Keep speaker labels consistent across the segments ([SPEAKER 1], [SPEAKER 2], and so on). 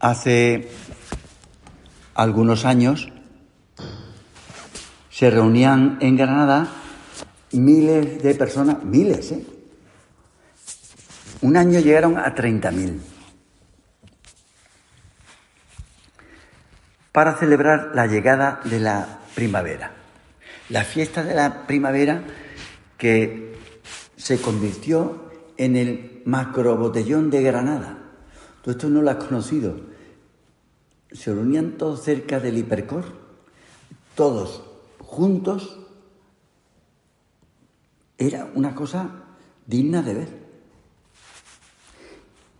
[SPEAKER 1] Hace algunos años se reunían en Granada miles de personas, miles, ¿eh? Un año llegaron a 30.000 para celebrar la llegada de la primavera. La fiesta de la primavera que se convirtió en el macrobotellón de Granada. Todo esto no lo has conocido. Se reunían todos cerca del hipercor, todos juntos. Era una cosa digna de ver.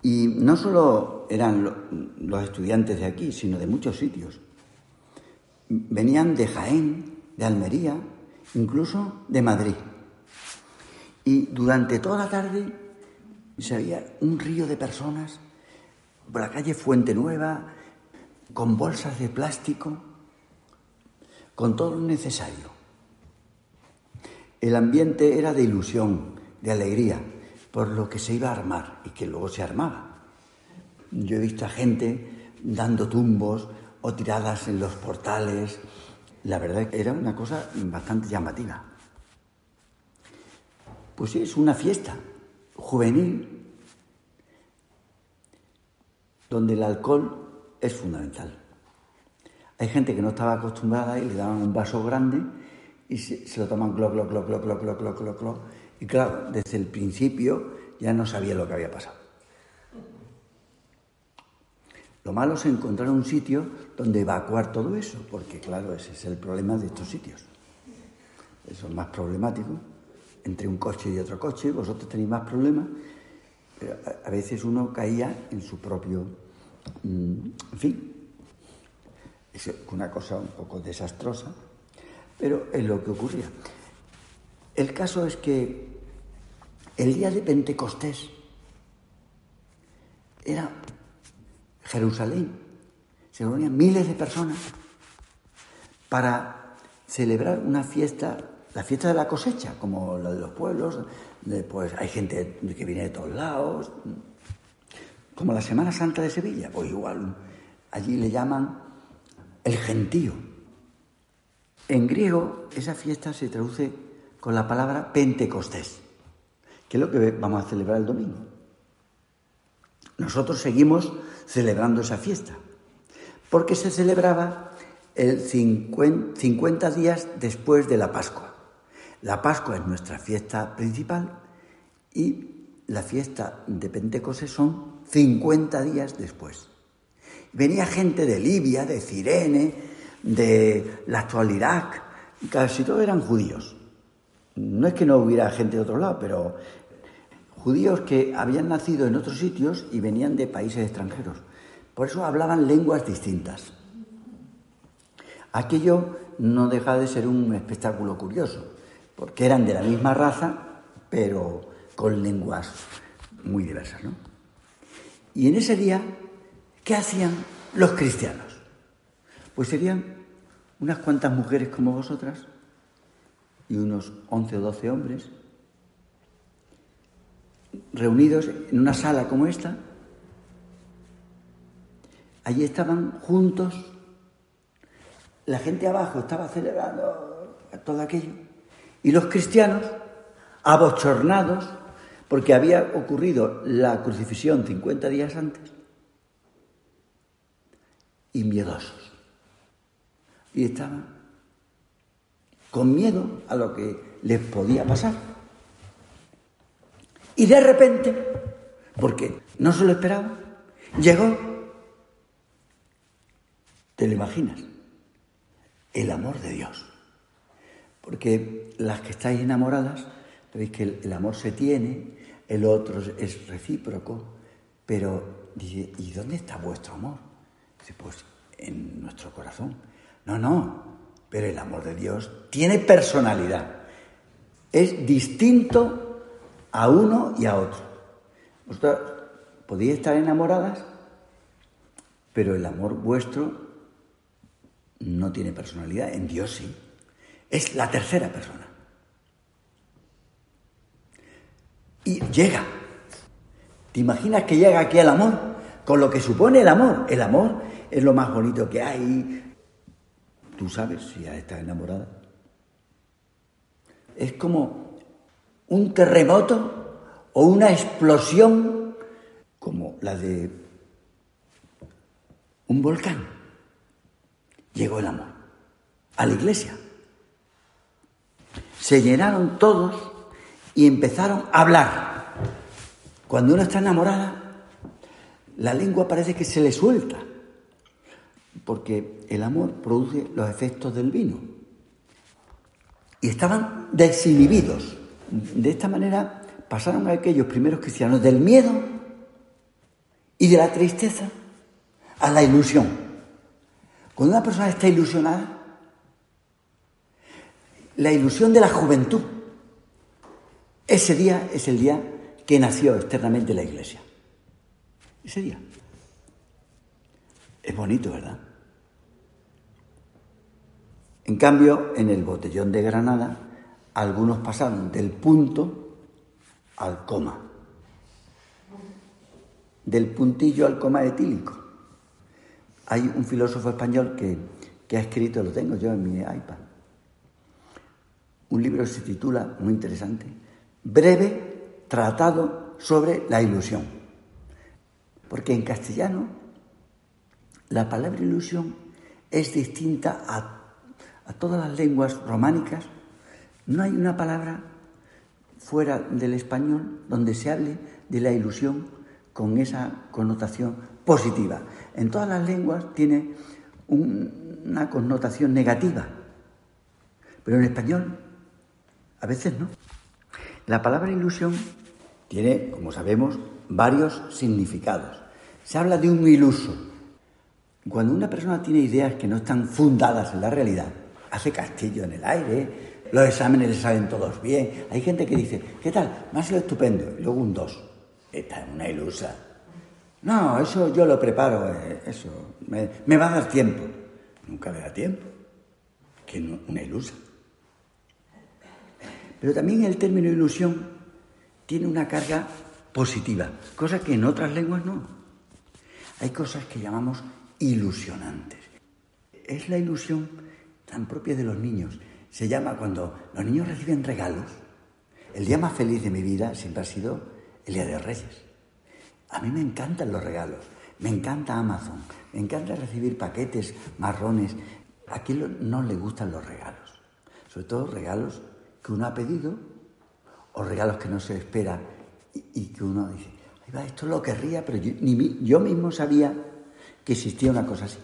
[SPEAKER 1] Y no solo eran los estudiantes de aquí, sino de muchos sitios. Venían de Jaén, de Almería, incluso de Madrid. Y durante toda la tarde se veía un río de personas por la calle Fuente Nueva, con bolsas de plástico, con todo lo necesario. El ambiente era de ilusión, de alegría, por lo que se iba a armar y que luego se armaba. Yo he visto a gente dando tumbos o tiradas en los portales. La verdad que era una cosa bastante llamativa. Pues sí, es una fiesta juvenil donde el alcohol es fundamental. Hay gente que no estaba acostumbrada y le daban un vaso grande y se, lo toman clo, clo, clo, clo, clo, clo, clo, clo, clo. Y claro, desde el principio ya no sabía lo que había pasado. Lo malo es encontrar un sitio donde evacuar todo eso, porque claro, ese es el problema de estos sitios. Eso es más problemático entre un coche y otro coche, vosotros tenéis más problemas, pero a, veces uno caía en su propio... Mm, en fin, es una cosa un poco desastrosa, pero es lo que ocurría. El caso es que el día de Pentecostés era Jerusalén, se reunían miles de personas para celebrar una fiesta la fiesta de la cosecha, como la de los pueblos, pues hay gente que viene de todos lados, como la Semana Santa de Sevilla, pues igual, allí le llaman el gentío. En griego esa fiesta se traduce con la palabra Pentecostés, que es lo que vamos a celebrar el domingo. Nosotros seguimos celebrando esa fiesta, porque se celebraba el 50 días después de la Pascua. La Pascua es nuestra fiesta principal y la fiesta de Pentecostés son 50 días después. Venía gente de Libia, de Cirene, de la actual Irak, casi todos eran judíos. No es que no hubiera gente de otro lado, pero judíos que habían nacido en otros sitios y venían de países extranjeros. Por eso hablaban lenguas distintas. Aquello no deja de ser un espectáculo curioso porque eran de la misma raza, pero con lenguas muy diversas. ¿no? Y en ese día, ¿qué hacían los cristianos? Pues serían unas cuantas mujeres como vosotras y unos 11 o 12 hombres reunidos en una sala como esta. Allí estaban juntos, la gente abajo estaba celebrando todo aquello y los cristianos, abochornados, porque había ocurrido la crucifixión 50 días antes, y miedosos. Y estaban con miedo a lo que les podía pasar. Y de repente, porque no se lo esperaban, llegó, te lo imaginas, el amor de Dios. Porque las que estáis enamoradas, veis que el, amor se tiene, el otro es recíproco, pero dice, ¿y dónde está vuestro amor? Dice, pues en nuestro corazón. No, no, pero el amor de Dios tiene personalidad. Es distinto a uno y a otro. Vosotros podéis estar enamoradas, pero el amor vuestro no tiene personalidad. En Dios sí. Es la tercera persona. Y llega. ¿Te imaginas que llega aquí el amor? con lo que supone el amor. El amor es lo más bonito que hay. Tú sabes si ya estás enamorada. Es como un terremoto o una explosión como la de un volcán. Llegó el amor a la iglesia. Se llenaron todos y empezaron a hablar. Cuando uno está enamorada, la lengua parece que se le suelta, porque el amor produce los efectos del vino. Y estaban desinhibidos. De esta manera pasaron a aquellos primeros cristianos del miedo y de la tristeza a la ilusión. Cuando una persona está ilusionada, la ilusión de la juventud, ese día es el día que nació externamente la iglesia. Ese día. Es bonito, ¿verdad? En cambio, en el botellón de Granada, algunos pasaron del punto al coma, del puntillo al coma etílico. Hay un filósofo español que, que ha escrito, lo tengo yo en mi iPad, un libro que se titula, muy interesante, Breve Tratado sobre la Ilusión. Porque en castellano la palabra ilusión es distinta a, a todas las lenguas románicas. No hay una palabra fuera del español donde se hable de la ilusión con esa connotación positiva. En todas las lenguas tiene una connotación negativa, pero en español a veces no. La palabra ilusión tiene, como sabemos, varios significados. Se habla de un iluso. Cuando una persona tiene ideas que no están fundadas en la realidad, hace castillo en el aire, los exámenes le salen todos bien. Hay gente que dice, ¿qué tal? Ha sido estupendo. Y luego un dos. Esta es una ilusa. No, eso yo lo preparo, eh, eso. Me, me, va a dar tiempo. Nunca le da tiempo. Que no, una ilusa. Pero también el término ilusión tiene una carga positiva, cosa que en otras lenguas no. Hay cosas que llamamos ilusionantes. Es la ilusión tan propia de los niños. Se llama cuando los niños reciben regalos. El día más feliz de mi vida siempre ha sido el Día de Reyes. A mí me encantan los regalos, me encanta Amazon, me encanta recibir paquetes marrones. ¿A quién no le gustan los regalos? Sobre todo regalos que uno ha pedido o regalos que no se espera y, que uno dice, Ay, va, esto lo querría, pero yo, mismo sabía que existía una cosa así.